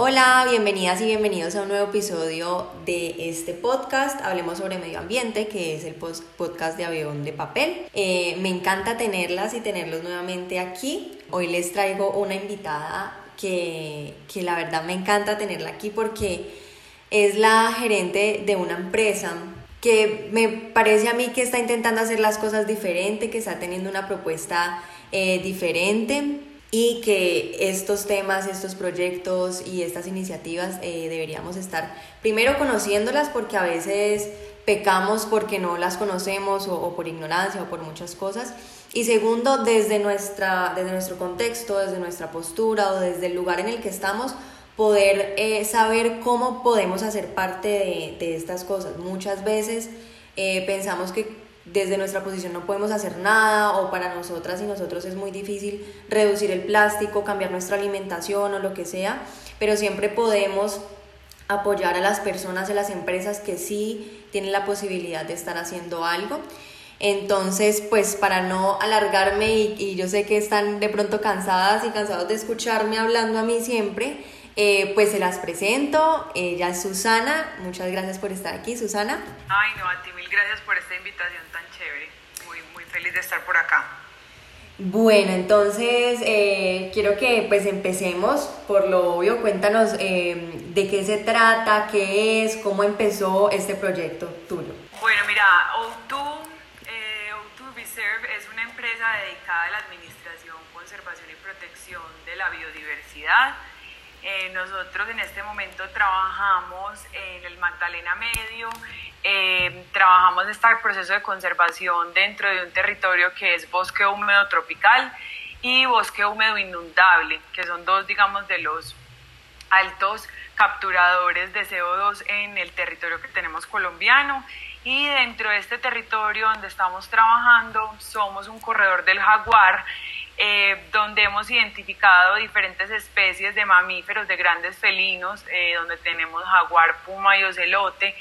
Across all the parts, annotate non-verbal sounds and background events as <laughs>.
Hola, bienvenidas y bienvenidos a un nuevo episodio de este podcast. Hablemos sobre medio ambiente, que es el podcast de avión de papel. Eh, me encanta tenerlas y tenerlos nuevamente aquí. Hoy les traigo una invitada que, que la verdad me encanta tenerla aquí porque es la gerente de una empresa que me parece a mí que está intentando hacer las cosas diferente, que está teniendo una propuesta eh, diferente y que estos temas, estos proyectos y estas iniciativas eh, deberíamos estar primero conociéndolas porque a veces pecamos porque no las conocemos o, por ignorancia o por muchas cosas. Y segundo, desde, nuestra, desde nuestro contexto, desde nuestra postura o desde el lugar en el que estamos, poder eh, saber cómo podemos hacer parte de, estas cosas. Muchas veces eh, pensamos que desde nuestra posición no podemos hacer nada o para nosotras y nosotros es muy difícil reducir el plástico, cambiar nuestra alimentación o lo que sea, pero siempre podemos apoyar a las personas, a las empresas que sí tienen la posibilidad de estar haciendo algo. Entonces, pues para no alargarme y, y yo sé que están de pronto cansadas y cansados de escucharme hablando a mí siempre, eh, pues se las presento, ella es Susana, muchas gracias por estar aquí, Susana. Ay, no, a ti mil gracias por esta invitación tan chévere, muy, muy feliz de estar por acá. Bueno, entonces eh, quiero que pues empecemos por lo obvio, cuéntanos eh, de qué se trata, qué es, cómo empezó este proyecto tuyo. Bueno, mira, O2, eh, o es una empresa dedicada a la administración, conservación y protección de la biodiversidad eh, nosotros en este momento trabajamos en el Magdalena Medio, eh, trabajamos este proceso de conservación dentro de un territorio que es bosque húmedo tropical y bosque húmedo inundable, que son dos, digamos, de los altos capturadores de CO2 en el territorio que tenemos colombiano. Y dentro de este territorio donde estamos trabajando somos un corredor del jaguar eh, donde hemos identificado diferentes especies de mamíferos, de grandes felinos, eh, donde tenemos jaguar, puma y ocelote,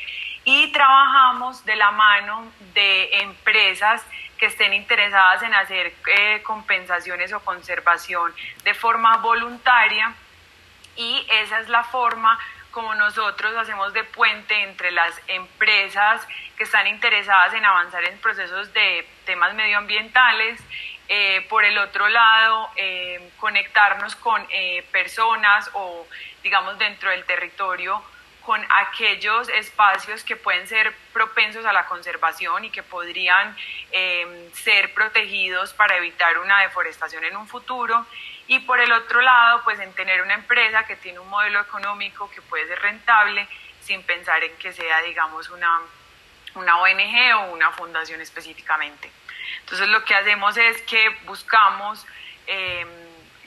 y trabajamos de la mano de empresas que estén interesadas en hacer eh, compensaciones o conservación de forma voluntaria. Y esa es la forma como nosotros hacemos de puente entre las empresas que están interesadas en avanzar en procesos de temas medioambientales eh, por el otro lado, eh, conectarnos con eh, personas o, digamos, dentro del territorio, con aquellos espacios que pueden ser propensos a la conservación y que podrían ser protegidos para evitar una deforestación en un futuro. Y por el otro lado, pues en tener una empresa que tiene un modelo económico que puede ser rentable sin pensar en que sea, digamos, una, una ONG o una fundación específicamente. Entonces lo que hacemos es que buscamos em,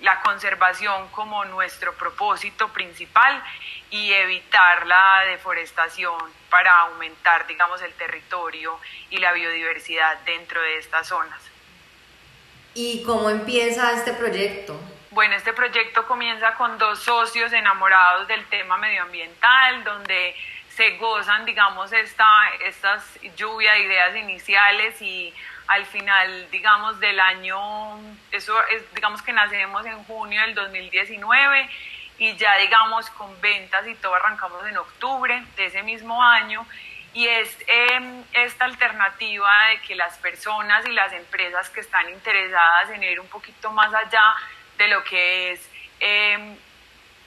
la conservación como nuestro propósito principal y evitar la deforestación para aumentar, digamos, el territorio y la biodiversidad dentro de estas zonas. ¿Y cómo empieza este proyecto? Bueno, este proyecto comienza con dos socios enamorados del tema medioambiental, donde se gozan, digamos, esta estas lluvia de ideas iniciales y al final, digamos, del año, eso es, digamos que nacemos en junio del 2019 y ya, digamos, con ventas y todo arrancamos en octubre de ese mismo año. Y es em, esta alternativa de que las personas y las empresas que están interesadas en ir un poquito más allá de lo que es eh,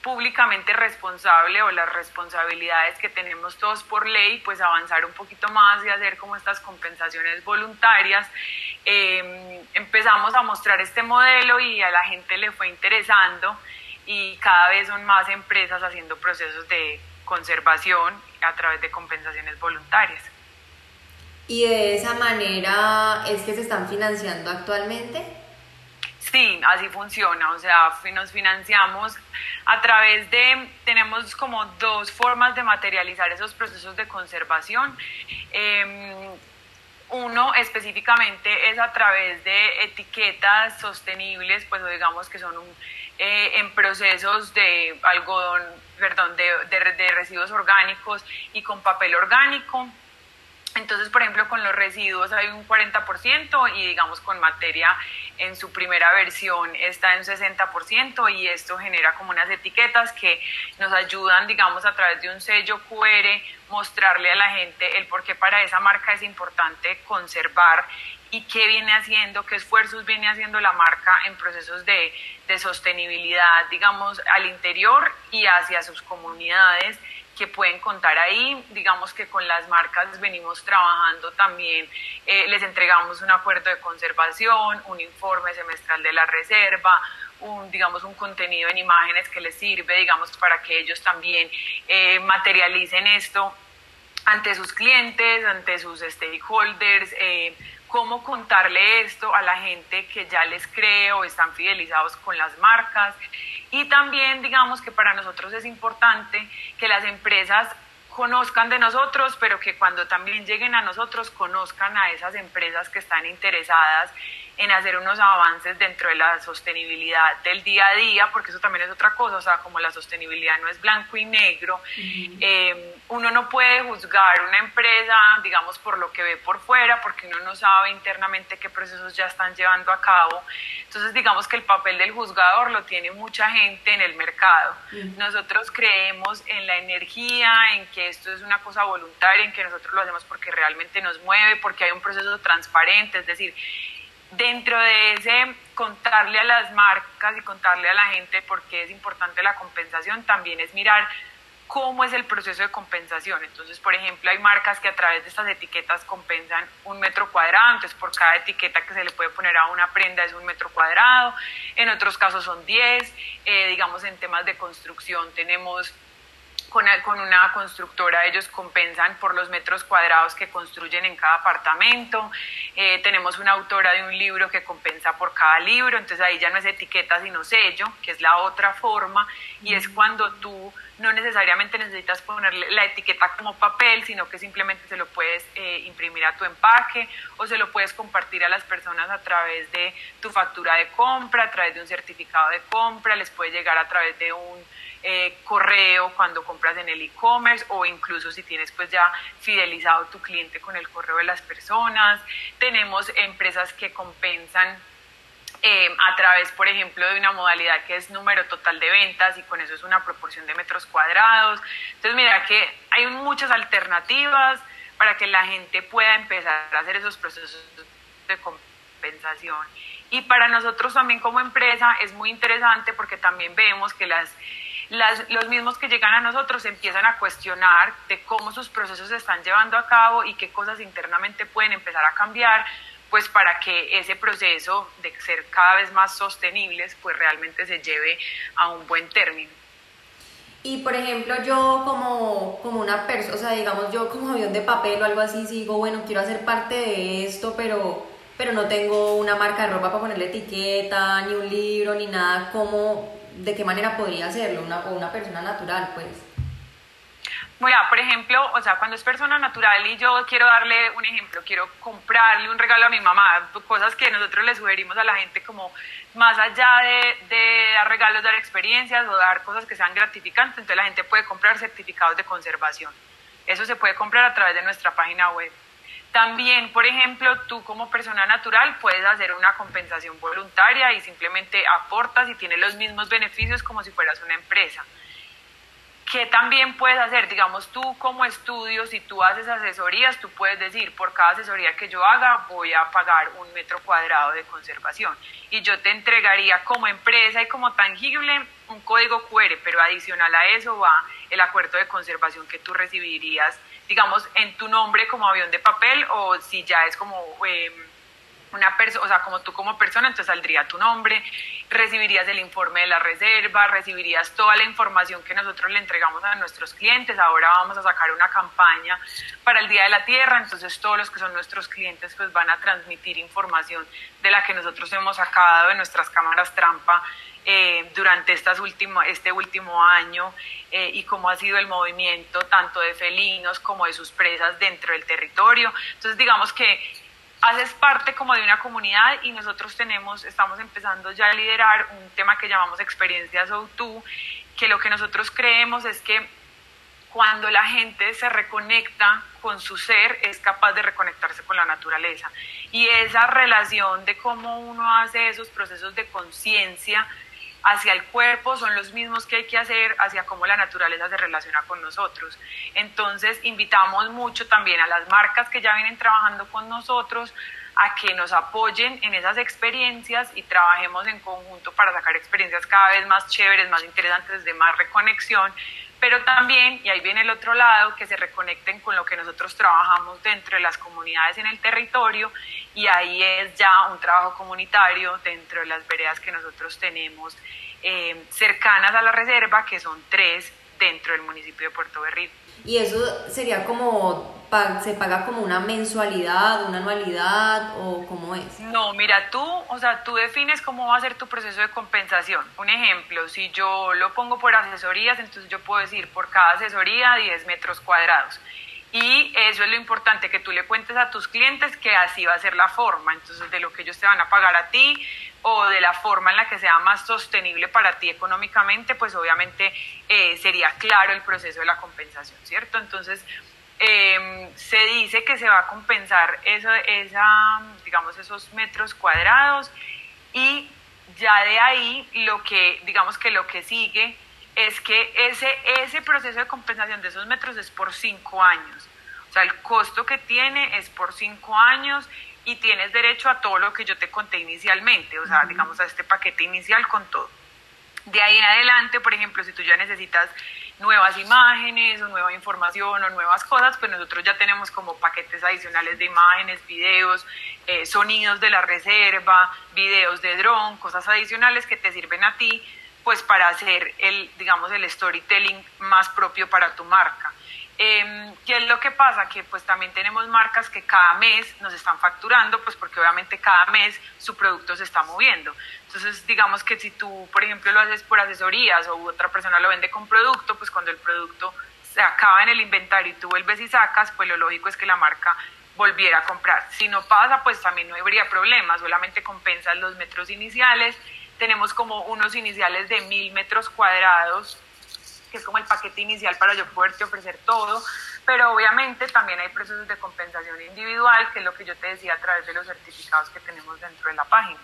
públicamente responsable o las responsabilidades que tenemos todos por ley, pues avanzar un poquito más y hacer como estas compensaciones voluntarias. Em, empezamos a mostrar este modelo y a la gente le fue interesando y cada vez son más empresas haciendo procesos de conservación a través de compensaciones voluntarias. ¿Y de esa manera es que se están financiando actualmente? Sí, así funciona, o sea, nos financiamos a través de, tenemos como dos formas de materializar esos procesos de conservación. Em, uno específicamente es a través de etiquetas sostenibles, pues digamos que son eh, en procesos de algodón, perdón, de, de residuos orgánicos y con papel orgánico. Entonces, por ejemplo, con los residuos hay un 40% y digamos con materia en su primera versión está en 60% y esto genera como unas etiquetas que nos ayudan, digamos, a través de un sello QR, mostrarle a la gente el por qué para esa marca es importante conservar y qué viene haciendo, qué esfuerzos viene haciendo la marca en procesos de, de sostenibilidad, digamos, al interior y hacia sus comunidades que pueden contar ahí. Digamos que con las marcas venimos trabajando también, eh, les entregamos un acuerdo de conservación, un informe semestral de la reserva, un, digamos, un contenido en imágenes que les sirve, digamos, para que ellos también eh, materialicen esto ante sus clientes, ante sus stakeholders, eh, cómo contarle esto a la gente que ya les cree o están fidelizados con las marcas. Y también digamos que para nosotros es importante que las empresas conozcan de nosotros, pero que cuando también lleguen a nosotros conozcan a esas empresas que están interesadas en hacer unos avances dentro de la sostenibilidad del día a día, porque eso también es otra cosa, o sea, como la sostenibilidad no es blanco y negro, eh, uno no puede juzgar una empresa, digamos, por lo que ve por fuera, porque uno no sabe internamente qué procesos ya están llevando a cabo. Entonces, digamos que el papel del juzgador lo tiene mucha gente en el mercado. Nosotros creemos en la energía, en que esto es una cosa voluntaria, en que nosotros lo hacemos porque realmente nos mueve, porque hay un proceso transparente, es decir, dentro de ese contarle a las marcas y contarle a la gente por qué es importante la compensación, también es mirar cómo es el proceso de compensación. Entonces, por ejemplo, hay marcas que a través de estas etiquetas compensan un metro cuadrado, entonces por cada etiqueta que se le puede poner a una prenda es un metro cuadrado, en otros casos son 10, eh, digamos en temas de construcción tenemos con, con una constructora ellos compensan por los metros cuadrados que construyen en cada apartamento. Eh, tenemos una autora de un libro que compensa por cada libro, entonces ahí ya no es etiqueta sino sello, que es la otra forma, y es cuando tú no necesariamente necesitas ponerle la etiqueta como papel, sino que simplemente se lo puedes eh, imprimir a tu empaque o se lo puedes compartir a las personas a través de tu factura de compra, a través de un certificado de compra, les puede llegar a través de un eh, correo cuando compras en el e-commerce o incluso si tienes pues ya fidelizado tu cliente con el correo de las personas. Tenemos empresas que compensan eh, a través, por ejemplo, de una modalidad que es número total de ventas y con eso es una proporción de metros cuadrados. Entonces, mira que hay muchas alternativas para que la gente pueda empezar a hacer esos procesos de compensación. Y para nosotros también como empresa es muy interesante porque también vemos que las los mismos que llegan a nosotros empiezan a cuestionar de cómo sus procesos se están llevando a cabo y qué cosas internamente pueden empezar a cambiar, pues para que ese proceso de ser cada vez más sostenibles, pues realmente se lleve a un buen término. Y por ejemplo, yo como, como una persona, o sea, digamos yo como avión de papel o algo así, digo, bueno, quiero hacer parte de esto, pero, pero no tengo una marca de ropa para ponerle etiqueta, ni un libro, ni nada, ¿cómo, de qué manera podría hacerlo una, o una persona natural, pues. Bueno, por ejemplo, o sea, cuando es persona natural y yo quiero darle un ejemplo, quiero comprarle un regalo a mi mamá, cosas que nosotros le sugerimos a la gente como más allá de, de dar regalos, dar experiencias o dar cosas que sean gratificantes, entonces la gente puede comprar certificados de conservación. Eso se puede comprar a través de nuestra página web. También, por ejemplo, tú como persona natural puedes hacer una compensación voluntaria y simplemente aportas y tienes los mismos beneficios como si fueras una empresa. ¿Qué también puedes hacer? Digamos, tú como estudio, si tú haces asesorías, tú puedes decir, por cada asesoría que yo haga, voy a pagar un metro cuadrado de conservación. Y yo te entregaría como empresa y como tangible un código QR, pero adicional a eso va el acuerdo de conservación que tú recibirías digamos, en tu nombre como avión de papel o si ya es como em, una persona, o sea, como tú como persona, entonces saldría tu nombre, recibirías el informe de la reserva, recibirías toda la información que nosotros le entregamos a nuestros clientes. Ahora vamos a sacar una campaña para el Día de la Tierra, entonces todos los que son nuestros clientes pues van a transmitir información de la que nosotros hemos sacado de nuestras cámaras trampa eh, durante estas este último año eh, y cómo ha sido el movimiento tanto de felinos como de sus presas dentro del territorio. Entonces digamos que haces parte como de una comunidad y nosotros tenemos, estamos empezando ya a liderar un tema que llamamos experiencias O2, que lo que nosotros creemos es que cuando la gente se reconecta con su ser, es capaz de reconectarse con la naturaleza. Y esa relación de cómo uno hace esos procesos de conciencia, hacia el cuerpo son los mismos que hay que hacer hacia cómo la naturaleza se relaciona con nosotros. Entonces, invitamos mucho también a las marcas que ya vienen trabajando con nosotros a que nos apoyen en esas experiencias y trabajemos en conjunto para sacar experiencias cada vez más chéveres, más interesantes, de más reconexión, pero también, y ahí viene el otro lado, que se reconecten con lo que nosotros trabajamos dentro de las comunidades en el territorio y ahí es ya un trabajo comunitario dentro de las veredas que nosotros tenemos eh, cercanas a la reserva, que son tres dentro del municipio de Puerto Berrío. Y eso sería como, se paga como una mensualidad, una anualidad o cómo es? No, mira, tú, o sea, tú defines cómo va a ser tu proceso de compensación. Un ejemplo, si yo lo pongo por asesorías, entonces yo puedo decir por cada asesoría 10 metros cuadrados. Y eso es lo importante, que tú le cuentes a tus clientes que así va a ser la forma, entonces de lo que ellos te van a pagar a ti o de la forma en la que sea más sostenible para ti económicamente, pues obviamente eh, sería claro el proceso de la compensación, ¿cierto? Entonces, em, se dice que se va a compensar eso, esa, digamos, esos metros cuadrados y ya de ahí lo que, digamos que lo que sigue es que ese, ese proceso de compensación de esos metros es por cinco años. O sea, el costo que tiene es por cinco años y tienes derecho a todo lo que yo te conté inicialmente, o sea, digamos a este paquete inicial con todo. De ahí en adelante, por ejemplo, si tú ya necesitas nuevas imágenes o nueva información o nuevas cosas, pues nosotros ya tenemos como paquetes adicionales de imágenes, videos, eh, sonidos de la reserva, videos de dron, cosas adicionales que te sirven a ti pues para hacer el, digamos, el storytelling más propio para tu marca. Eh, ¿Qué es lo que pasa? Que pues también tenemos marcas que cada mes nos están facturando, pues porque obviamente cada mes su producto se está moviendo. Entonces, digamos que si tú, por ejemplo, lo haces por asesorías o otra persona lo vende con producto, pues cuando el producto se acaba en el inventario y tú vuelves y sacas, pues lo lógico es que la marca volviera a comprar. Si no pasa, pues también no habría problema, solamente compensas los metros iniciales tenemos como unos iniciales de mil metros cuadrados, que es como el paquete inicial para yo poderte ofrecer todo, pero obviamente también hay procesos de compensación individual, que es lo que yo te decía a través de los certificados que tenemos dentro de la página.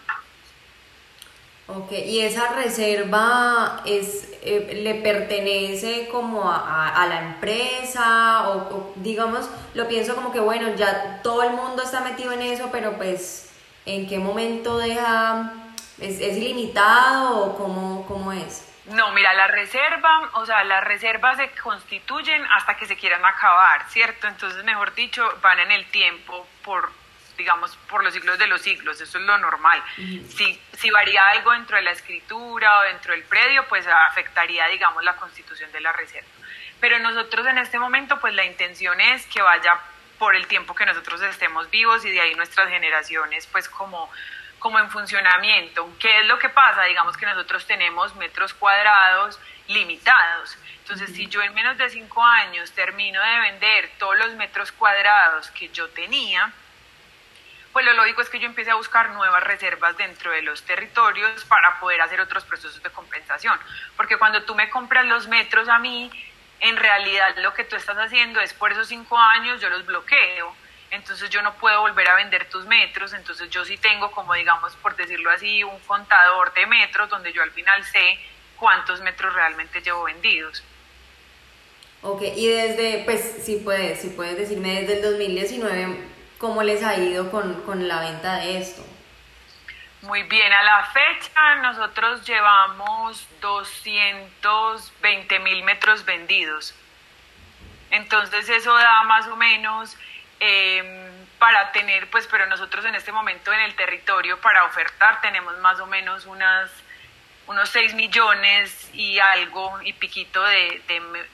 Ok, y esa reserva es, eh, le pertenece como a, la empresa o, digamos, lo pienso como que bueno, ya todo el mundo está metido en eso, pero pues en qué momento deja ¿Es, es ilimitado o cómo, cómo es? No, mira, la reserva, o sea, las reservas se constituyen hasta que se quieran acabar, ¿cierto? Entonces, mejor dicho, van en el tiempo por, digamos, por los siglos de los siglos, eso es lo normal. si, si varía algo dentro de la escritura o dentro del predio, pues afectaría, digamos, la constitución de la reserva. Pero nosotros en este momento, pues la intención es que vaya por el tiempo que nosotros estemos vivos y de ahí nuestras generaciones, pues como como en funcionamiento. ¿Qué es lo que pasa? Digamos que nosotros tenemos metros cuadrados limitados. Entonces, si yo en menos de cinco años termino de vender todos los metros cuadrados que yo tenía, pues lo lógico es que yo empiece a buscar nuevas reservas dentro de los territorios para poder hacer otros procesos de compensación. Porque cuando tú me compras los metros a mí, en realidad lo que tú estás haciendo es por esos cinco años yo los bloqueo entonces yo no puedo volver a vender tus metros, entonces yo sí tengo como digamos, por decirlo así, un contador de metros donde yo al final sé cuántos metros realmente llevo vendidos. Ok, y desde, pues si puedes, si puedes decirme desde el 2019, ¿cómo les ha ido con, con la venta de esto? Muy bien, a la fecha nosotros llevamos 220 mil metros vendidos. Entonces eso da más o menos Em, para tener, pues, pero nosotros en este momento en el territorio para ofertar tenemos más o menos unas, unos 6 millones y algo y piquito de,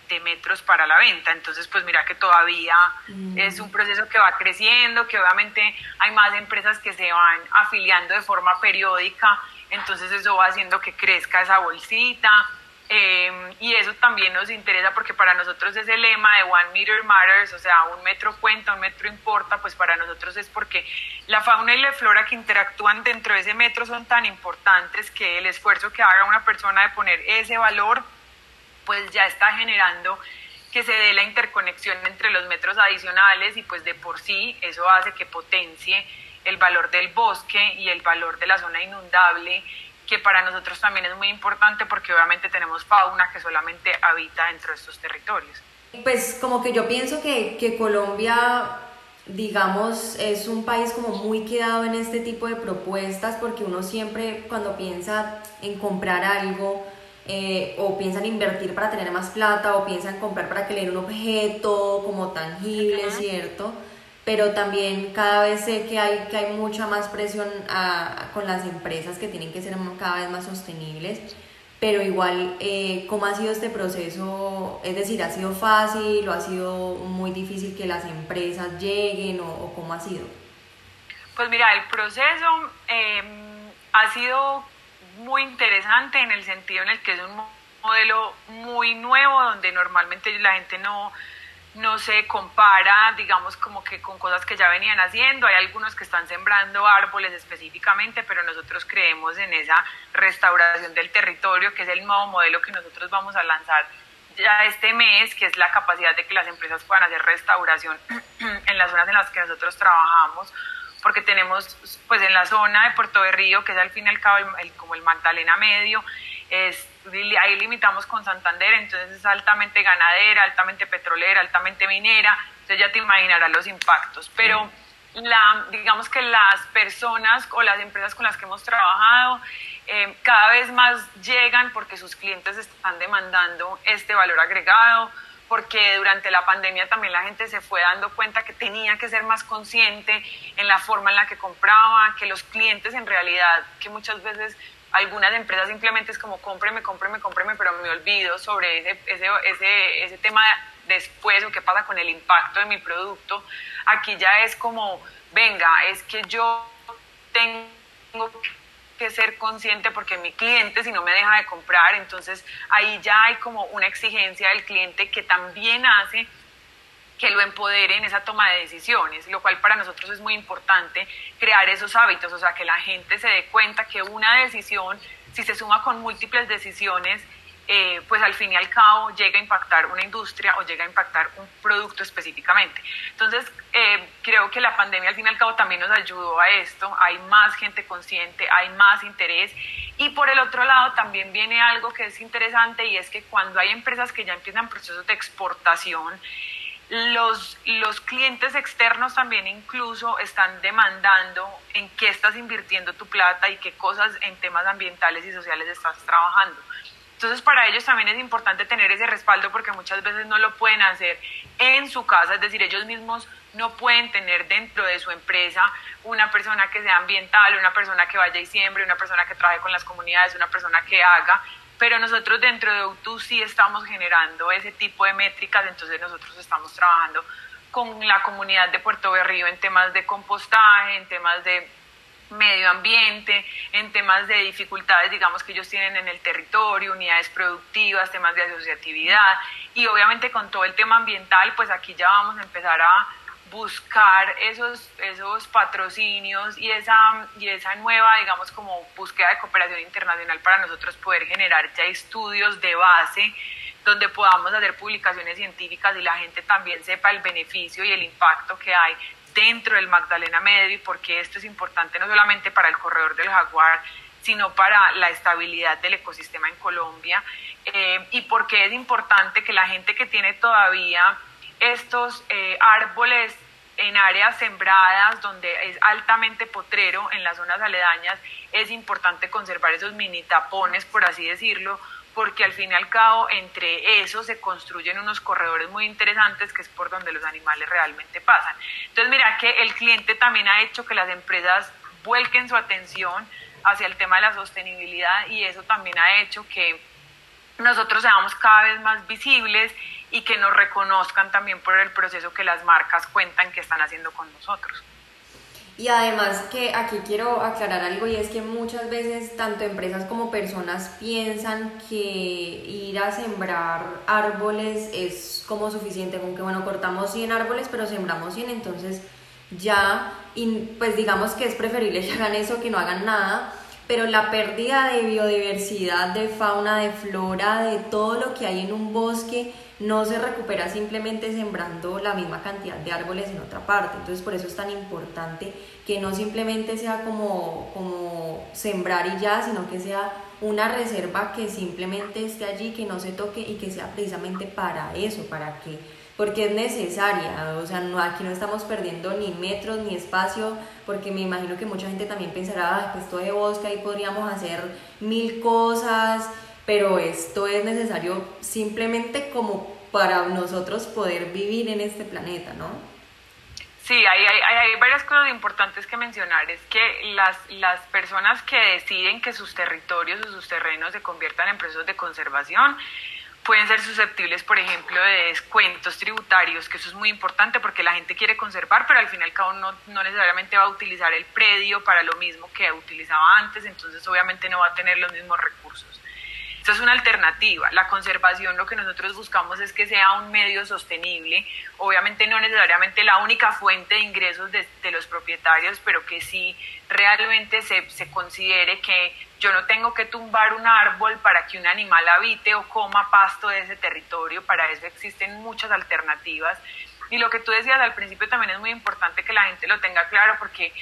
de, metros para la venta. Entonces, pues mira que todavía mm. es un proceso que va creciendo, que obviamente hay más empresas que se van afiliando de forma periódica entonces eso va haciendo que crezca esa bolsita. Em, y eso también nos interesa porque para nosotros es el lema de One Meter Matters, o sea, un metro cuenta, un metro importa, pues para nosotros es porque la fauna y la flora que interactúan dentro de ese metro son tan importantes que el esfuerzo que haga una persona de poner ese valor, pues ya está generando que se dé la interconexión entre los metros adicionales y pues de por sí eso hace que potencie el valor del bosque y el valor de la zona inundable que para nosotros también es muy importante porque obviamente tenemos fauna que solamente habita dentro de estos territorios. Pues como que yo pienso que, que Colombia, digamos, es un país como muy quedado en este tipo de propuestas porque uno siempre cuando piensa en comprar algo, eh, o piensa en invertir para tener más plata, o piensa en comprar para que le den un objeto como tangible, ¿cierto? Pero también cada vez sé que hay, que hay mucha más presión con las empresas que tienen que ser cada vez más sostenibles, pero igual, eh, ¿cómo ha sido este proceso? Es decir, ¿ha sido fácil o ha sido muy difícil que las empresas lleguen o, cómo ha sido? Pues mira, el proceso em, ha sido muy interesante en el sentido en el que es un modelo muy nuevo donde normalmente la gente no no se compara, digamos, como que con cosas que ya venían haciendo. Hay algunos que están sembrando árboles específicamente, pero nosotros creemos en esa restauración del territorio, que es el nuevo modelo que nosotros vamos a lanzar ya este mes, que es la capacidad de que las empresas puedan hacer restauración <clears throat> en las zonas en las que nosotros trabajamos, porque tenemos, pues en la zona de Puerto de Río, que es al fin y al cabo como el Magdalena Medio, es, ahí limitamos con Santander, entonces es altamente ganadera, altamente petrolera, altamente minera, entonces ya te imaginarás los impactos. Pero la, digamos que las personas o las empresas con las que hemos trabajado eh, cada vez más llegan porque sus clientes están demandando este valor agregado, porque durante la pandemia también la gente se fue dando cuenta que tenía que ser más consciente en la forma en la que compraba, que los clientes en realidad, que muchas veces algunas empresas simplemente es como cómpreme, cómpreme, cómpreme, pero me olvido sobre ese, ese, ese, ese tema después o qué pasa con el impacto de mi producto. Aquí ya es como, venga, es que yo tengo que ser consciente porque mi cliente si no me deja de comprar, entonces ahí ya hay como una exigencia del cliente que también hace que lo empodere en esa toma de decisiones, lo cual para nosotros es muy importante crear esos hábitos, o sea, que la gente se dé cuenta que una decisión, si se suma con múltiples decisiones, eh, pues al fin y al cabo llega a impactar una industria o llega a impactar un producto específicamente. Entonces, eh, creo que la pandemia al fin y al cabo también nos ayudó a esto, hay más gente consciente, hay más interés y por el otro lado también viene algo que es interesante y es que cuando hay empresas que ya empiezan procesos de exportación, los, los clientes externos también incluso están demandando en qué estás invirtiendo tu plata y qué cosas en temas ambientales y sociales estás trabajando. Entonces para ellos también es importante tener ese respaldo porque muchas veces no lo pueden hacer en su casa, es decir, ellos mismos no pueden tener dentro de su empresa una persona que sea ambiental, una persona que vaya y siembre, una persona que trabaje con las comunidades, una persona que haga pero nosotros dentro de UTU sí estamos generando ese tipo de métricas, entonces nosotros estamos trabajando con la comunidad de Puerto Berrío en temas de compostaje, en temas de medio ambiente, en temas de dificultades, digamos, que ellos tienen en el territorio, unidades productivas, temas de asociatividad y obviamente con todo el tema ambiental, pues aquí ya vamos a empezar a buscar esos, esos patrocinios y esa, y esa nueva, digamos, como búsqueda de cooperación internacional para nosotros poder generar ya estudios de base donde podamos hacer publicaciones científicas y la gente también sepa el beneficio y el impacto que hay dentro del Magdalena Medio y porque esto es importante no solamente para el corredor del jaguar, sino para la estabilidad del ecosistema en Colombia eh, y porque es importante que la gente que tiene todavía estos eh, árboles en áreas sembradas donde es altamente potrero, en las zonas aledañas, es importante conservar esos mini tapones, por así decirlo, porque al fin y al cabo entre esos se construyen unos corredores muy interesantes que es por donde los animales realmente pasan. Entonces mira que el cliente también ha hecho que las empresas vuelquen su atención hacia el tema de la sostenibilidad y eso también ha hecho que nosotros seamos cada vez más visibles y que nos reconozcan también por el proceso que las marcas cuentan que están haciendo con nosotros. Y además que aquí quiero aclarar algo y es que muchas veces tanto empresas como personas piensan que ir a sembrar árboles es como suficiente, como que bueno, cortamos 100 árboles pero sembramos 100, entonces ya, pues digamos que es preferible <laughs> que hagan eso que no hagan nada, pero la pérdida de biodiversidad, de fauna, de flora, de todo lo que hay en un bosque, no se recupera simplemente sembrando la misma cantidad de árboles en otra parte. Entonces por eso es tan importante que no simplemente sea como, como sembrar y ya, sino que sea una reserva que simplemente esté allí, que no se toque y que sea precisamente para eso, para que porque es necesaria, o sea, no, aquí no estamos perdiendo ni metros ni espacio, porque me imagino que mucha gente también pensará, que esto de bosque, ahí podríamos hacer mil cosas, pero esto es necesario simplemente como para nosotros poder vivir en este planeta, ¿no? Sí, hay, hay, hay, varias cosas importantes que mencionar. Es que las, las personas que deciden que sus territorios o sus terrenos se conviertan en procesos de conservación pueden ser susceptibles, por ejemplo, de descuentos tributarios, que eso es muy importante porque la gente quiere conservar, pero al final cada uno no necesariamente va a utilizar el predio para lo mismo que utilizaba antes, entonces obviamente no va a tener los mismos recursos. Esta es una alternativa. La conservación lo que nosotros buscamos es que sea un medio sostenible, obviamente no necesariamente la única fuente de ingresos de, los propietarios, pero que sí realmente se, se considere que yo no tengo que tumbar un árbol para que un animal habite o coma pasto de ese territorio, para eso existen muchas alternativas y lo que tú decías al principio también es muy importante que la gente lo tenga claro porque,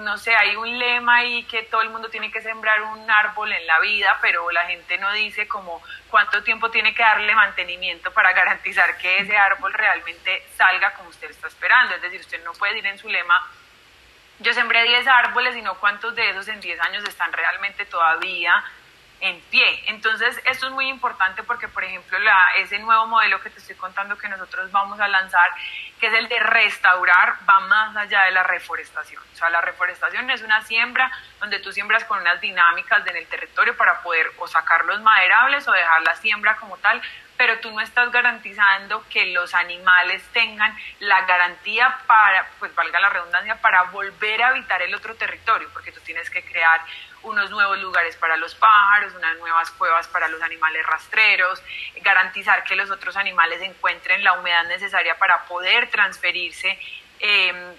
no sé, hay un lema ahí que todo el mundo tiene que sembrar un árbol en la vida, pero la gente no dice como cuánto tiempo tiene que darle mantenimiento para garantizar que ese árbol realmente salga como usted está esperando. Es decir, usted no puede decir en su lema, yo sembré 10 árboles y no cuántos de esos en 10 años están realmente todavía en pie. Entonces, esto es muy importante porque, por ejemplo, la, ese nuevo modelo que te estoy contando que nosotros vamos a lanzar, que es el de restaurar, va más allá de la reforestación. O sea, la reforestación es una siembra donde tú siembras con unas dinámicas en el territorio para poder o sacar los maderables o dejar la siembra como tal, pero tú no estás garantizando que los animales tengan la garantía para, pues valga la redundancia, para volver a habitar el otro territorio, porque tú tienes que crear unos nuevos lugares para los pájaros, unas nuevas cuevas para los animales rastreros, garantizar que los otros animales encuentren la humedad necesaria para poder transferirse. Em,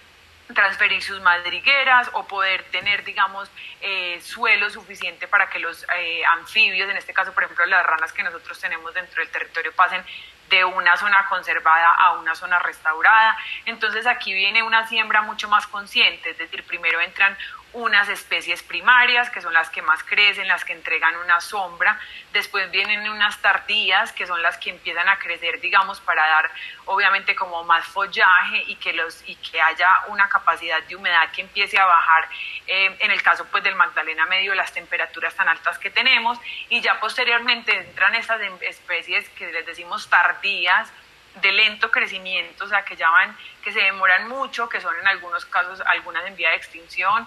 transferir sus madrigueras o poder tener, digamos, eh, suelo suficiente para que los eh, anfibios, en este caso, por ejemplo, las ranas que nosotros tenemos dentro del territorio, pasen de una zona conservada a una zona restaurada. Entonces aquí viene una siembra mucho más consciente, es decir, primero entran unas especies primarias, que son las que más crecen, las que entregan una sombra, después vienen unas tardías, que son las que empiezan a crecer, digamos, para dar obviamente como más follaje y que, los, y que haya una capacidad de humedad que empiece a bajar, eh, en el caso pues del Magdalena Medio, las temperaturas tan altas que tenemos, y ya posteriormente entran esas em, especies que les decimos tardías, de lento crecimiento, o sea, que llaman, que se demoran mucho, que son en algunos casos algunas en vía de extinción,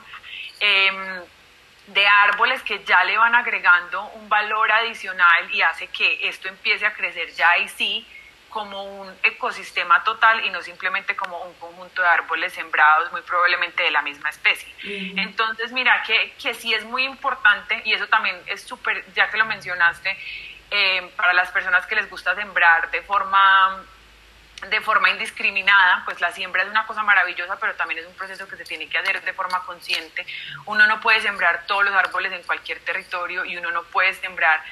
Em, de árboles que ya le van agregando un valor adicional y hace que esto empiece a crecer ya y sí como un ecosistema total y no simplemente como un conjunto de árboles sembrados muy probablemente de la misma especie. Entonces, mira que, que sí es muy importante y eso también es súper, ya que lo mencionaste, em, para las personas que les gusta sembrar de forma de forma indiscriminada, pues la siembra es una cosa maravillosa, pero también es un proceso que se tiene que hacer de forma consciente. Uno no puede sembrar todos los árboles en cualquier territorio y uno no puede sembrar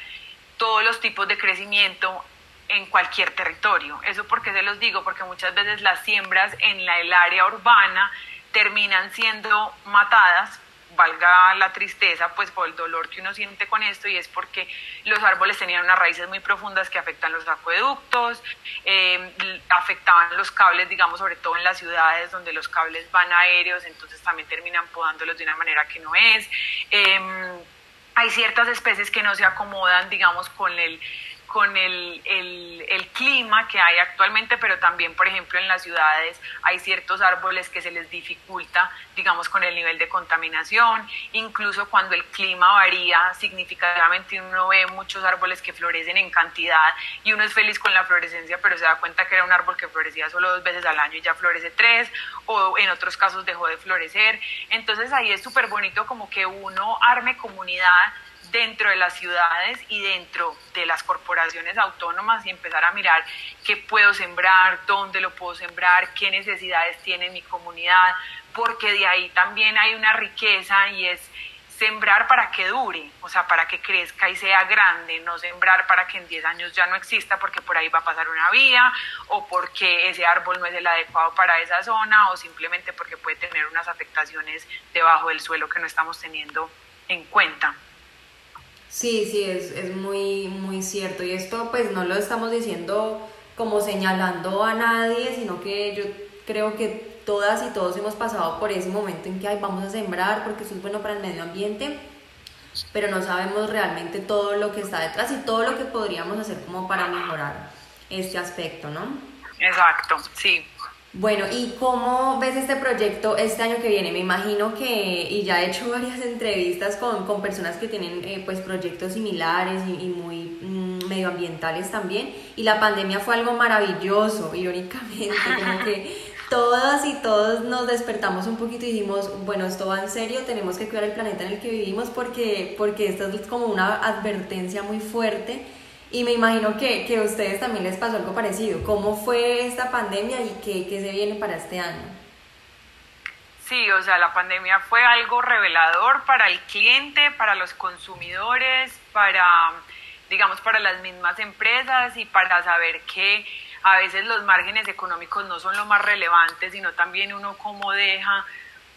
todos los tipos de crecimiento en cualquier territorio. Eso porque se los digo, porque muchas veces las siembras en la, el área urbana terminan siendo matadas valga la tristeza, pues por el dolor que uno siente con esto, y es porque los árboles tenían unas raíces muy profundas que afectan los acueductos, eh, afectaban los cables, digamos, sobre todo en las ciudades donde los cables van aéreos, entonces también terminan podándolos de una manera que no es. Em, hay ciertas especies que no se acomodan, digamos, con el con el, el, el, clima que hay actualmente, pero también, por ejemplo, en las ciudades hay ciertos árboles que se les dificulta, digamos, con el nivel de contaminación. Incluso cuando el clima varía significativamente, uno ve muchos árboles que florecen en cantidad y uno es feliz con la florescencia, pero se da cuenta que era un árbol que florecía solo dos veces al año y ya florece tres, o en otros casos dejó de florecer. Entonces ahí es súper bonito como que uno arme comunidad dentro de las ciudades y dentro de las corporaciones autónomas y empezar a mirar qué puedo sembrar, dónde lo puedo sembrar, qué necesidades tiene mi comunidad, porque de ahí también hay una riqueza y es sembrar para que dure, o sea, para que crezca y sea grande, no sembrar para que en 10 años ya no exista porque por ahí va a pasar una vía o porque ese árbol no es el adecuado para esa zona o simplemente porque puede tener unas afectaciones debajo del suelo que no estamos teniendo en cuenta. Sí, sí, es, es muy, muy cierto. Y esto pues no lo estamos diciendo como señalando a nadie, sino que yo creo que todas y todos hemos pasado por ese momento en que Ay, vamos a sembrar porque eso es bueno para el medio ambiente, pero no sabemos realmente todo lo que está detrás y todo lo que podríamos hacer como para mejorar este aspecto, ¿no? Exacto, sí. Bueno, ¿y cómo ves este proyecto este año que viene? Me imagino que, y ya he hecho <laughs> varias entrevistas con, con personas que tienen eh, pues proyectos similares y, muy mm, medioambientales también, y la pandemia fue algo maravilloso, irónicamente, como <laughs> que todas y todos nos despertamos un poquito y dijimos, bueno, esto va en serio, tenemos que cuidar el planeta en el que vivimos porque, porque esto es como una advertencia muy fuerte y me imagino que, que a ustedes también les pasó algo parecido. ¿Cómo fue esta pandemia y qué, qué se viene para este año? Sí, o sea, la pandemia fue algo revelador para el cliente, para los consumidores, para, digamos, para las mismas empresas y para saber que a veces los márgenes económicos no son lo más relevante, sino también uno cómo deja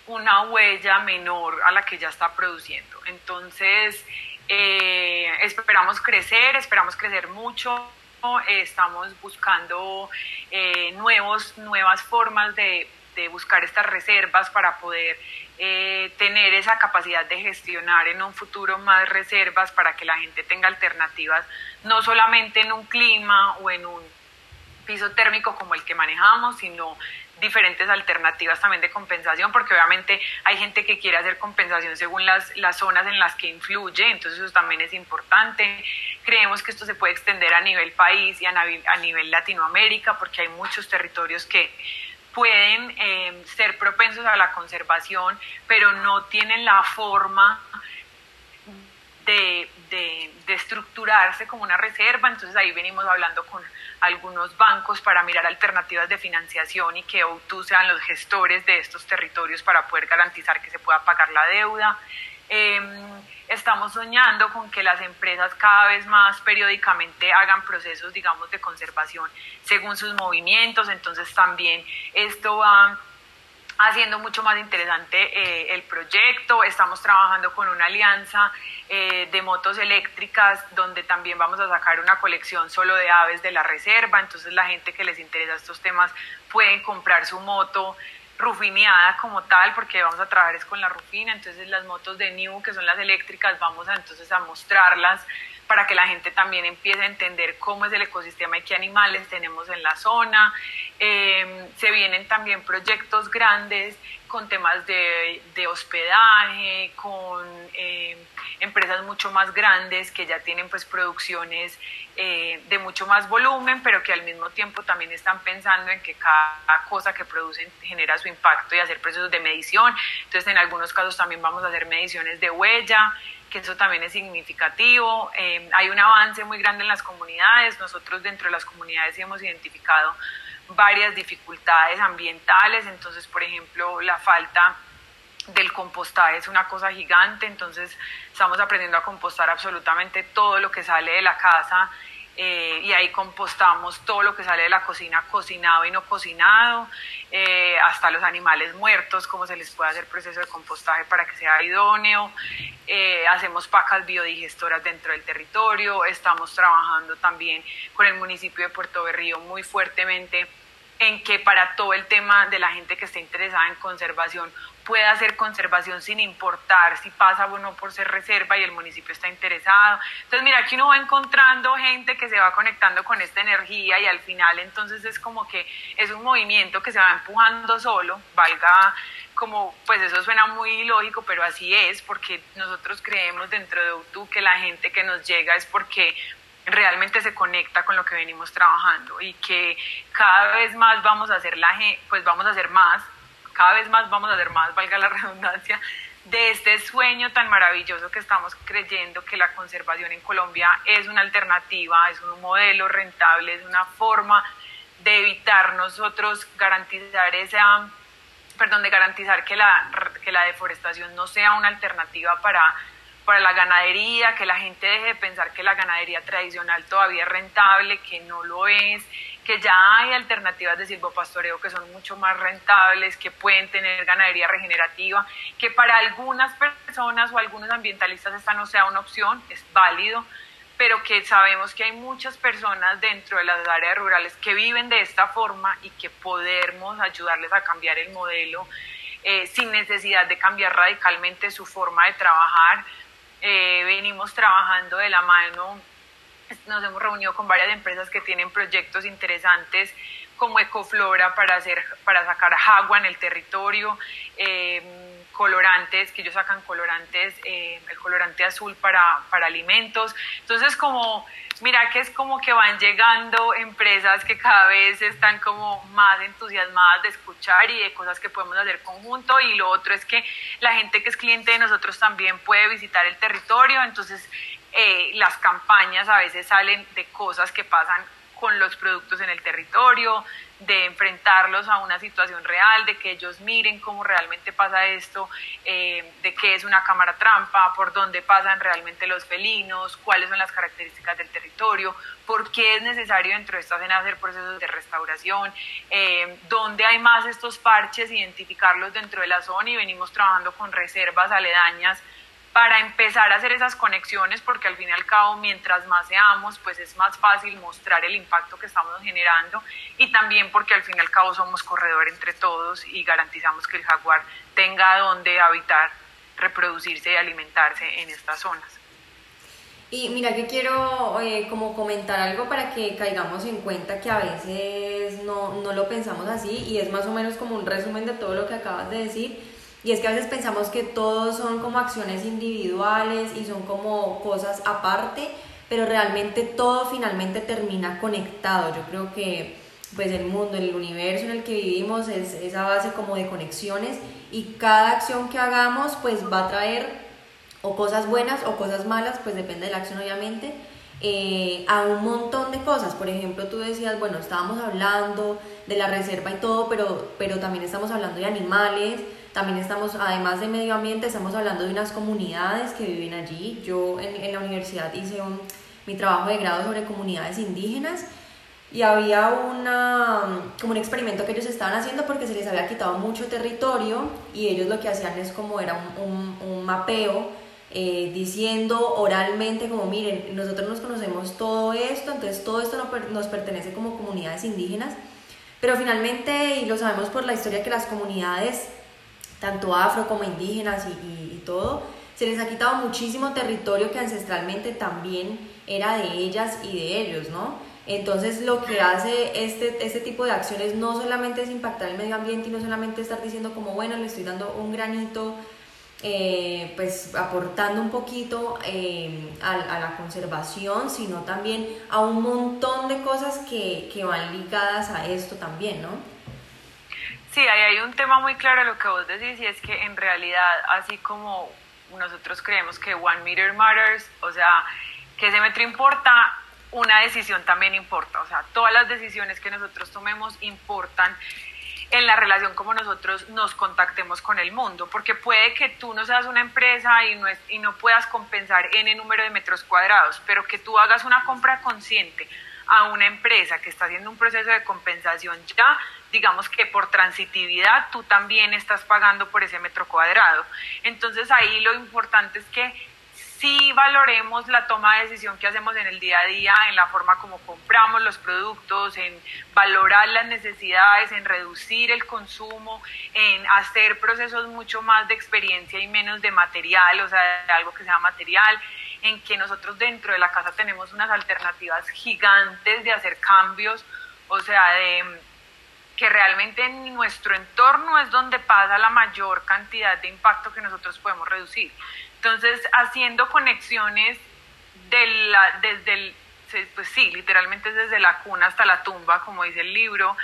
una huella menor a la que ya está produciendo. Entonces, eh, esperamos crecer, esperamos crecer mucho. estamos buscando eh, nuevos, nuevas formas de, buscar estas reservas para poder eh, tener esa capacidad de gestionar en un futuro más reservas para que la gente tenga alternativas, no solamente en un clima o en un piso térmico como el que manejamos, sino diferentes alternativas también de compensación, porque obviamente hay gente que quiere hacer compensación según las, las zonas en las que influye, entonces eso también es importante. Creemos que esto se puede extender a nivel país y a, a nivel Latinoamérica, porque hay muchos territorios que pueden eh, ser propensos a la conservación, pero no tienen la forma de, de, estructurarse como una reserva, entonces ahí venimos hablando con algunos bancos para mirar alternativas de financiación y que O2 sean los gestores de estos territorios para poder garantizar que se pueda pagar la deuda. Em, estamos soñando con que las empresas cada vez más periódicamente hagan procesos, digamos, de conservación según sus movimientos, entonces también esto va haciendo mucho más interesante eh, el proyecto. Estamos trabajando con una alianza eh, de motos eléctricas donde también vamos a sacar una colección solo de aves de la reserva. Entonces la gente que les interesa estos temas pueden comprar su moto rufineada como tal porque vamos a trabajar es con la rufina. Entonces las motos de New que son las eléctricas vamos entonces a mostrarlas para que la gente también empiece a entender cómo es el ecosistema y qué animales tenemos en la zona. Em, se vienen también proyectos grandes con temas de, de hospedaje, con em, empresas mucho más grandes que ya tienen pues producciones eh, de mucho más volumen, pero que al mismo tiempo también están pensando en que cada cosa que producen genera su impacto y hacer procesos de medición. Entonces en algunos casos también vamos a hacer mediciones de huella, que eso también es significativo. Eh, hay un avance muy grande en las comunidades. Nosotros dentro de las comunidades hemos identificado varias dificultades ambientales. Entonces, por ejemplo, la falta del compostaje es una cosa gigante. Entonces, estamos aprendiendo a compostar absolutamente todo lo que sale de la casa eh, y ahí compostamos todo lo que sale de la cocina cocinado y no cocinado, eh, hasta los animales muertos, cómo se les puede hacer proceso de compostaje para que sea idóneo, eh, hacemos pacas biodigestoras dentro del territorio, estamos trabajando también con el municipio de Puerto Berrío muy fuertemente en que para todo el tema de la gente que esté interesada en conservación pueda hacer conservación sin importar si pasa o no por ser reserva y el municipio está interesado. Entonces, mira, aquí uno va encontrando gente que se va conectando con esta energía y al final entonces es como que es un movimiento que se va empujando solo, valga como, pues eso suena muy lógico, pero así es, porque nosotros creemos dentro de UTU que la gente que nos llega es porque realmente se conecta con lo que venimos trabajando y que cada vez más vamos a hacer la pues vamos a hacer más cada vez más vamos a hacer más, valga la <laughs> redundancia, de este sueño tan maravilloso que estamos creyendo que la conservación en Colombia es una alternativa, es un modelo rentable, es una forma de evitar nosotros garantizar esa, perdón, de garantizar que la, que la deforestación no sea una alternativa para, para la ganadería, que la gente deje de pensar que la ganadería tradicional todavía es rentable, que no lo es, que ya hay alternativas de silvopastoreo que son mucho más rentables, que pueden tener ganadería regenerativa, que para algunas personas o algunos ambientalistas esta no sea una opción, es válido, pero que sabemos que hay muchas personas dentro de las áreas rurales que viven de esta forma y que podemos ayudarles a cambiar el modelo eh, sin necesidad de cambiar radicalmente su forma de trabajar. Eh, venimos trabajando de la mano nos hemos reunido con varias empresas que tienen proyectos interesantes como Ecoflora para, hacer, para sacar agua en el territorio, eh, colorantes, que ellos sacan colorantes, eh, el colorante azul para, para alimentos. Entonces, como, mira que es como que van llegando empresas que cada vez están como más entusiasmadas de escuchar y de cosas que podemos hacer conjunto. Y lo otro es que la gente que es cliente de nosotros también puede visitar el territorio. Entonces, eh, las campañas a veces salen de cosas que pasan con los productos en el territorio, de enfrentarlos a una situación real, de que ellos miren cómo realmente pasa esto, eh, de qué es una cámara trampa, por dónde pasan realmente los felinos, cuáles son las características del territorio, por qué es necesario dentro de esta zona hacer procesos de restauración, eh, dónde hay más estos parches, identificarlos dentro de la zona y venimos trabajando con reservas aledañas para empezar a hacer esas conexiones, porque al fin y al cabo, mientras más seamos, pues es más fácil mostrar el impacto que estamos generando y también porque al fin y al cabo somos corredor entre todos y garantizamos que el jaguar tenga donde habitar, reproducirse y alimentarse en estas zonas. Y mira que quiero eh, como comentar algo para que caigamos en cuenta que a veces no, no lo pensamos así y es más o menos como un resumen de todo lo que acabas de decir y es que a veces pensamos que todos son como acciones individuales y son como cosas aparte, pero realmente todo finalmente termina conectado. Yo creo que pues el mundo, el universo en el que vivimos es esa base como de conexiones y cada acción que hagamos pues va a traer o cosas buenas o cosas malas, pues depende de la acción obviamente, eh, a un montón de cosas. Por ejemplo, tú decías, bueno, estábamos hablando de la reserva y todo, pero, pero también estamos hablando de animales, también estamos, además de medio ambiente, estamos hablando de unas comunidades que viven allí. Yo en, en la universidad hice un, mi trabajo de grado sobre comunidades indígenas y había una, como un experimento que ellos estaban haciendo porque se les había quitado mucho territorio y ellos lo que hacían es como era un, un, mapeo eh, diciendo oralmente como miren, nosotros nos conocemos todo esto, entonces todo esto nos pertenece como comunidades indígenas, pero finalmente, y lo sabemos por la historia que las comunidades tanto afro como indígenas y, todo, se les ha quitado muchísimo territorio que ancestralmente también era de ellas y de ellos, ¿no? Entonces lo que hace este, este tipo de acciones no solamente es impactar el medio ambiente y no solamente estar diciendo como, bueno, le estoy dando un granito, eh, pues aportando un poquito eh, a, la conservación, sino también a un montón de cosas que, que van ligadas a esto también, ¿no? Sí, ahí hay un tema muy claro lo que vos decís y es que en realidad, así como nosotros creemos que one meter matters, o sea, que ese metro importa, una decisión también importa, o sea, todas las decisiones que nosotros tomemos importan en la relación como nosotros nos contactemos con el mundo, porque puede que tú no seas una empresa y no, y no puedas compensar n número de metros cuadrados, pero que tú hagas una compra consciente a una empresa que está haciendo un proceso de compensación ya, digamos que por transitividad tú también estás pagando por ese metro cuadrado. Entonces ahí lo importante es que sí valoremos la toma de decisión que hacemos en el día a día, en la forma como compramos los productos, en valorar las necesidades, en reducir el consumo, en hacer procesos mucho más de experiencia y menos de material, o sea, de algo que sea material, en que nosotros dentro de la casa tenemos unas alternativas gigantes de hacer cambios, o sea, de que realmente en nuestro entorno es donde pasa la mayor cantidad de impacto que nosotros podemos reducir. Entonces, haciendo conexiones de la, desde pues sí, literalmente desde la cuna hasta la tumba, como dice el libro,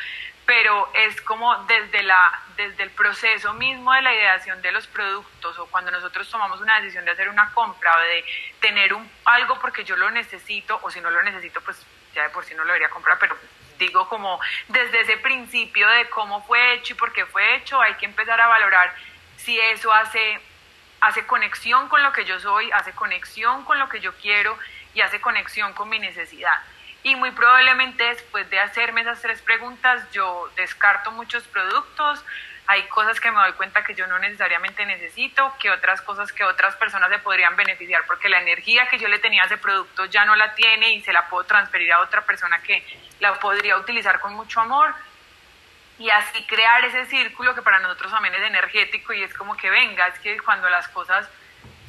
pero es como desde, la, desde el proceso mismo de la ideación de los productos o cuando nosotros tomamos una decisión de hacer una compra o de tener un, algo porque yo lo necesito o si no lo necesito, pues ya de por sí no lo debería comprar, pero digo como desde ese principio de cómo fue hecho y por qué fue hecho, hay que empezar a valorar si eso hace hace conexión con lo que yo soy, hace conexión con lo que yo quiero y hace conexión con mi necesidad. Y muy probablemente después de hacerme esas tres preguntas, yo descarto muchos productos, hay cosas que me doy cuenta que yo no necesariamente necesito, que otras cosas que otras personas se podrían beneficiar, porque la energía que yo le tenía a ese producto ya no la tiene y se la puedo transferir a otra persona que la podría utilizar con mucho amor. Y así crear ese círculo que para nosotros también es energético y es como que venga, es que cuando las cosas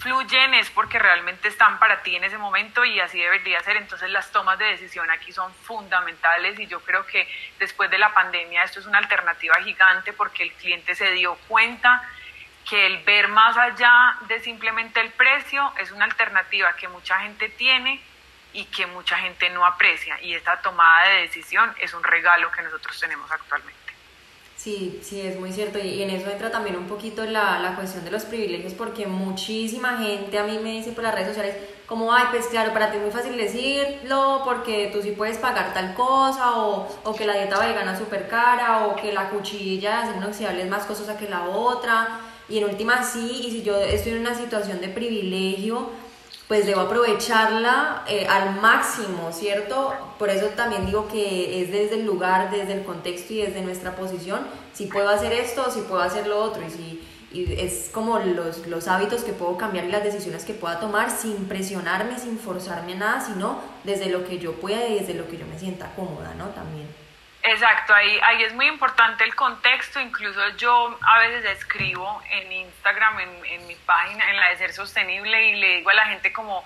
fluyen es porque realmente están para ti en ese momento y así debería ser. Entonces las tomas de decisión aquí son fundamentales y yo creo que después de la pandemia esto es una alternativa gigante porque el cliente se dio cuenta que el ver más allá de simplemente el precio es una alternativa que mucha gente tiene y que mucha gente no aprecia y esta tomada de decisión es un regalo que nosotros tenemos actualmente. Sí, sí, es muy cierto. Y en eso entra también un poquito la, la, cuestión de los privilegios, porque muchísima gente a mí me dice por las redes sociales, como, ay, pues claro, para ti es muy fácil decirlo, porque tú sí puedes pagar tal cosa, o, o que la dieta vegana es súper cara, o que la cuchilla de inoxidable es más costosa que la otra. Y en última sí, y si yo estoy en una situación de privilegio, pues debo aprovecharla eh, al máximo, ¿cierto? Por eso también digo que es desde el lugar, desde el contexto y desde nuestra posición, si puedo hacer esto, si puedo hacer lo otro, y, si, y es como los, los hábitos que puedo cambiar y las decisiones que pueda tomar sin presionarme, sin forzarme a nada, sino desde lo que yo pueda y desde lo que yo me sienta cómoda, ¿no? También. Exacto, ahí, ahí es muy importante el contexto, incluso yo a veces escribo en Instagram, en, en mi página, en la de ser sostenible, y le digo a la gente como,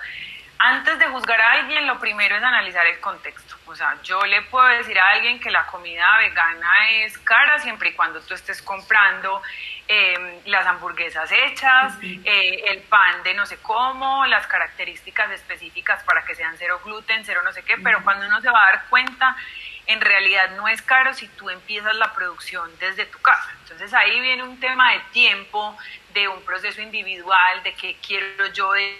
antes de juzgar a alguien, lo primero es analizar el contexto. O sea, yo le puedo decir a alguien que la comida vegana es cara siempre y cuando tú estés comprando em, las hamburguesas hechas, eh, el pan de no sé cómo, las características específicas para que sean cero gluten, cero no sé qué, pero cuando uno se va a dar cuenta en realidad no es caro si tú empiezas la producción desde tu casa. Entonces ahí viene un tema de tiempo, de un proceso individual, de qué quiero yo de,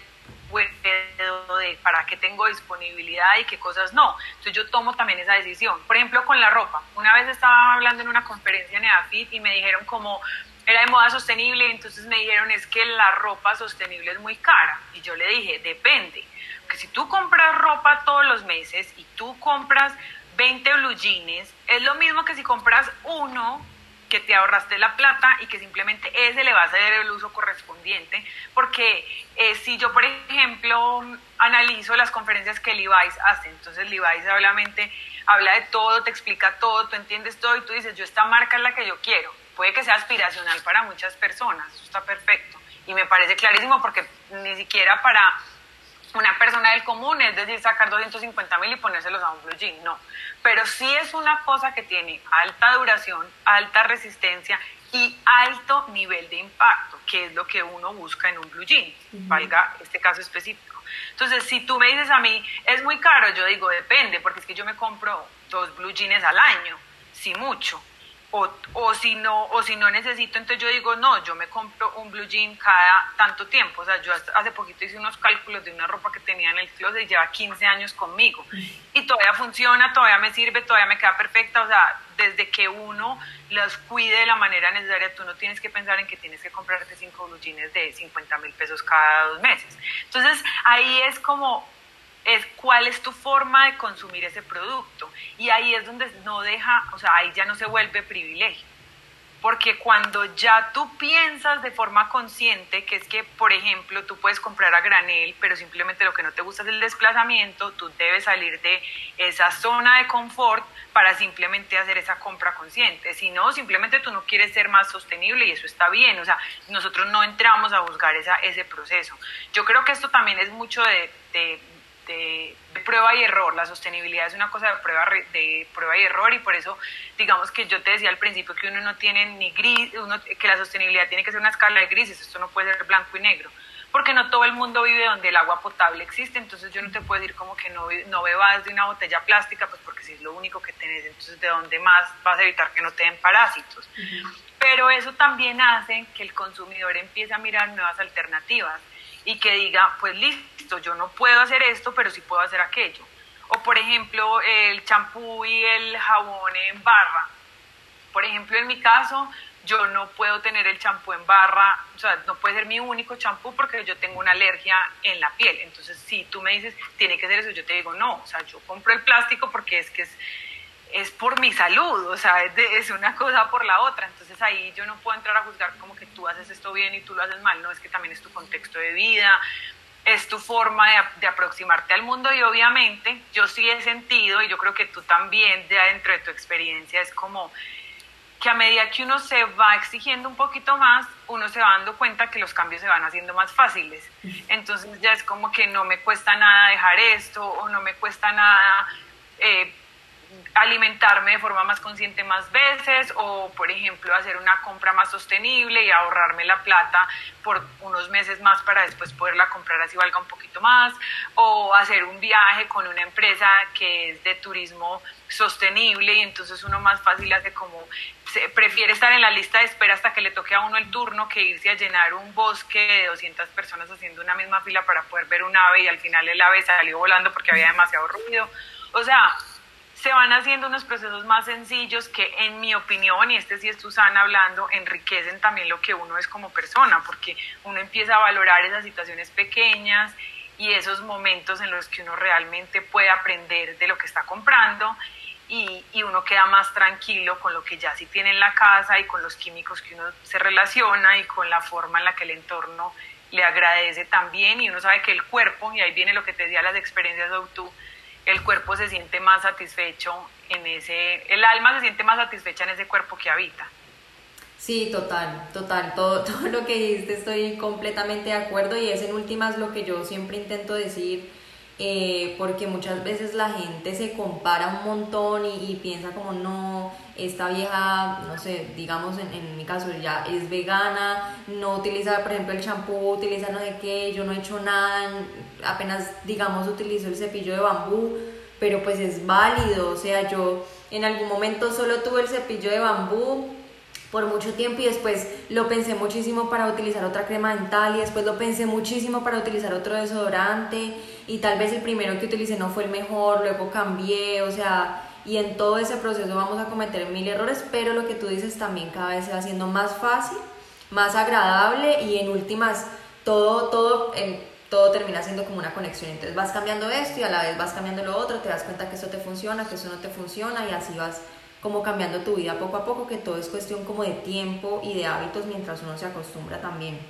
de para qué tengo disponibilidad y qué cosas no. Entonces yo tomo también esa decisión. Por ejemplo, con la ropa. Una vez estaba hablando en una conferencia en EAFIT y me dijeron como era de moda sostenible, entonces me dijeron es que la ropa sostenible es muy cara. Y yo le dije, depende. Que si tú compras ropa todos los meses y tú compras 20 blue jeans, es lo mismo que si compras uno que te ahorraste la plata y que simplemente ese le va a hacer el uso correspondiente, porque eh, si yo, por ejemplo, analizo las conferencias que Levi's hace, entonces Levi's obviamente habla de todo, te explica todo, tú entiendes todo y tú dices, yo esta marca es la que yo quiero, puede que sea aspiracional para muchas personas, eso está perfecto, y me parece clarísimo porque ni siquiera para una persona del común, es decir, sacar 250 mil y ponérselos a un blue jean, no. Pero sí es una cosa que tiene alta duración, alta resistencia y alto nivel de impacto, que es lo que uno busca en un blue jean, valga este caso específico. Entonces, si tú me dices a mí, es muy caro, yo digo, depende, porque es que yo me compro dos blue jeans al año, si mucho o, o, si no, o si no necesito, entonces yo digo, no, yo me compro un blue jean cada tanto tiempo. O sea, yo hace poquito hice unos cálculos de una ropa que tenía en el closet y lleva 15 años conmigo. Y todavía funciona, todavía me sirve, todavía me queda perfecta. O sea, desde que uno las cuide de la manera necesaria, tú no tienes que pensar en que tienes que comprarte cinco blue jeans de 50 mil pesos cada dos meses. Entonces, ahí es como es cuál es tu forma de consumir ese producto. Y ahí es donde no deja, o sea, ahí ya no se vuelve privilegio. porque cuando ya tú piensas de forma consciente, que es que, por ejemplo, tú puedes comprar a granel, pero simplemente lo que no te gusta es el desplazamiento, tú debes salir de esa zona de confort para simplemente hacer esa compra consciente. Si no, simplemente tú no quieres ser más sostenible y eso está bien. O sea, nosotros no entramos a buscar esa, ese proceso. Yo creo que esto también es mucho de de, prueba y error. La sostenibilidad es una cosa de prueba, de prueba y error y por eso, digamos que yo te decía al principio que uno no tiene ni gris, que la sostenibilidad tiene que ser una escala de grises, esto no puede ser blanco y negro, porque no todo el mundo vive donde el agua potable existe, entonces yo no te puedo decir como que no, no bebas de una botella plástica, pues porque si es lo único que tenés, entonces de dónde más vas a evitar que no te den parásitos. Pero eso también hace que el consumidor empiece a mirar nuevas alternativas y que diga, pues listo, yo no puedo hacer esto, pero sí puedo hacer aquello. O por ejemplo, el champú y el jabón en barra. Por ejemplo, en mi caso, yo no puedo tener el champú en barra, o sea, no puede ser mi único champú porque yo tengo una alergia en la piel. Entonces, si tú me dices, tiene que ser eso, yo te digo, no, o sea, yo compro el plástico porque es que es es por mi salud, o sea, es, una cosa por la otra. Entonces ahí yo no puedo entrar a juzgar como que tú haces esto bien y tú lo haces mal, no, es que también es tu contexto de vida, es tu forma de, de, aproximarte al mundo y obviamente yo sí he sentido y yo creo que tú también de dentro de tu experiencia es como que a medida que uno se va exigiendo un poquito más, uno se va dando cuenta que los cambios se van haciendo más fáciles. Entonces ya es como que no me cuesta nada dejar esto o no me cuesta nada... Eh, alimentarme de forma más consciente más veces o, por ejemplo, hacer una compra más sostenible y ahorrarme la plata por unos meses más para después poderla comprar así valga un poquito más o hacer un viaje con una empresa que es de turismo sostenible y entonces uno más fácil hace como se, prefiere estar en la lista de espera hasta que le toque a uno el turno que irse a llenar un bosque de 200 personas haciendo una misma fila para poder ver un ave y al final el ave salió volando porque había demasiado ruido. O sea, se van haciendo unos procesos más sencillos que en mi opinión, y este sí es Susana hablando, enriquecen también lo que uno es como persona, porque uno empieza a valorar esas situaciones pequeñas y esos momentos en los que uno realmente puede aprender de lo que está comprando y, y, uno queda más tranquilo con lo que ya sí tiene en la casa y con los químicos que uno se relaciona y con la forma en la que el entorno le agradece también. Y uno sabe que el cuerpo, y ahí viene lo que te decía las experiencias de auto, el cuerpo se siente más satisfecho en ese, el alma se siente más satisfecha en ese cuerpo que habita. Sí, total, total, todo, <laughs> todo lo que dijiste estoy completamente de acuerdo y es en últimas lo que yo siempre intento decir, eh, porque muchas veces la gente se compara un montón y, y, piensa como no, esta vieja, no sé, digamos en, en, mi caso ya es vegana, no utiliza por ejemplo el champú, utiliza no sé qué, yo no he hecho nada, apenas digamos utilizo el cepillo de bambú, pero pues es válido, o sea, yo en algún momento solo tuve el cepillo de bambú por mucho tiempo y después lo pensé muchísimo para utilizar otra crema dental y después lo pensé muchísimo para utilizar otro desodorante y tal vez el primero que utilicé no fue el mejor, luego cambié, o sea, y en todo ese proceso vamos a cometer mil errores, pero lo que tú dices también cada vez va haciendo más fácil, más agradable y en últimas todo, todo, todo termina siendo como una conexión. Entonces vas cambiando esto y a la vez vas cambiando lo otro, te das cuenta que eso te funciona, que eso no te funciona y así vas como cambiando tu vida poco a poco, que todo es cuestión como de tiempo y de hábitos mientras uno se acostumbra también.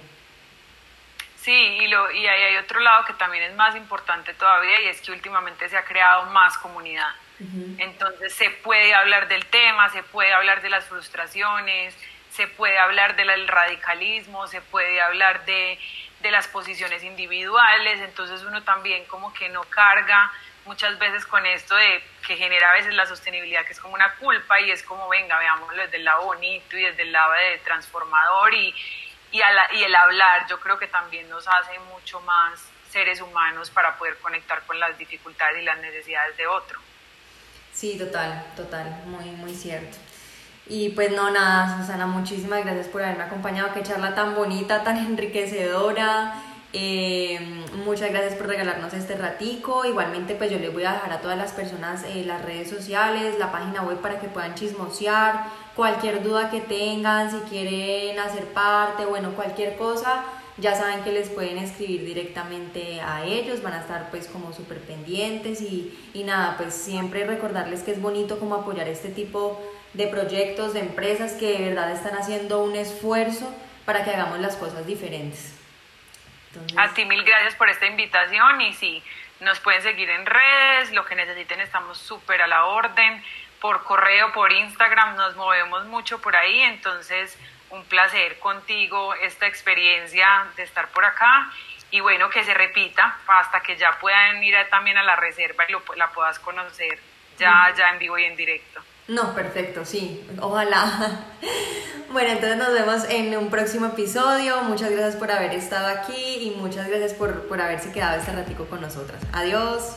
Sí, y, lo, y ahí hay otro lado que también es más importante todavía y es que últimamente se ha creado más comunidad. Entonces se puede hablar del tema, se puede hablar de las frustraciones, se puede hablar del radicalismo, se puede hablar de, de las posiciones individuales, entonces uno también como que no carga muchas veces con esto de que genera a veces la sostenibilidad que es como una culpa y es como venga veámoslo desde el lado bonito y desde el lado de transformador y, y, el hablar yo creo que también nos hace mucho más seres humanos para poder conectar con las dificultades y las necesidades de otro. Sí, total, total, muy, muy cierto. Y pues no, nada, Susana, muchísimas gracias por haberme acompañado, qué charla tan bonita, tan enriquecedora. Eh, muchas gracias por regalarnos este ratico. Igualmente, pues yo les voy a dejar a todas las personas eh, las redes sociales, la página web para que puedan chismosear. Cualquier duda que tengan, si quieren hacer parte, bueno, cualquier cosa, ya saben que les pueden escribir directamente a ellos, van a estar pues como súper pendientes y, y nada, pues siempre recordarles que es bonito como apoyar este tipo de proyectos, de empresas que de verdad están haciendo un esfuerzo para que hagamos las cosas diferentes. A ti mil gracias por esta invitación y sí, nos pueden seguir en redes, lo que necesiten estamos súper a la orden, por correo, por Instagram, nos movemos mucho por ahí, entonces un placer contigo esta experiencia de estar por acá. Y bueno, que se repita hasta que ya puedan ir también a la reserva y lo, la puedas conocer ya, ya en vivo y en directo. No, perfecto, sí, ojalá. Bueno, entonces nos vemos en un próximo episodio. Muchas gracias por haber estado aquí y muchas gracias por, por haberse quedado este ratico con nosotras. Adiós.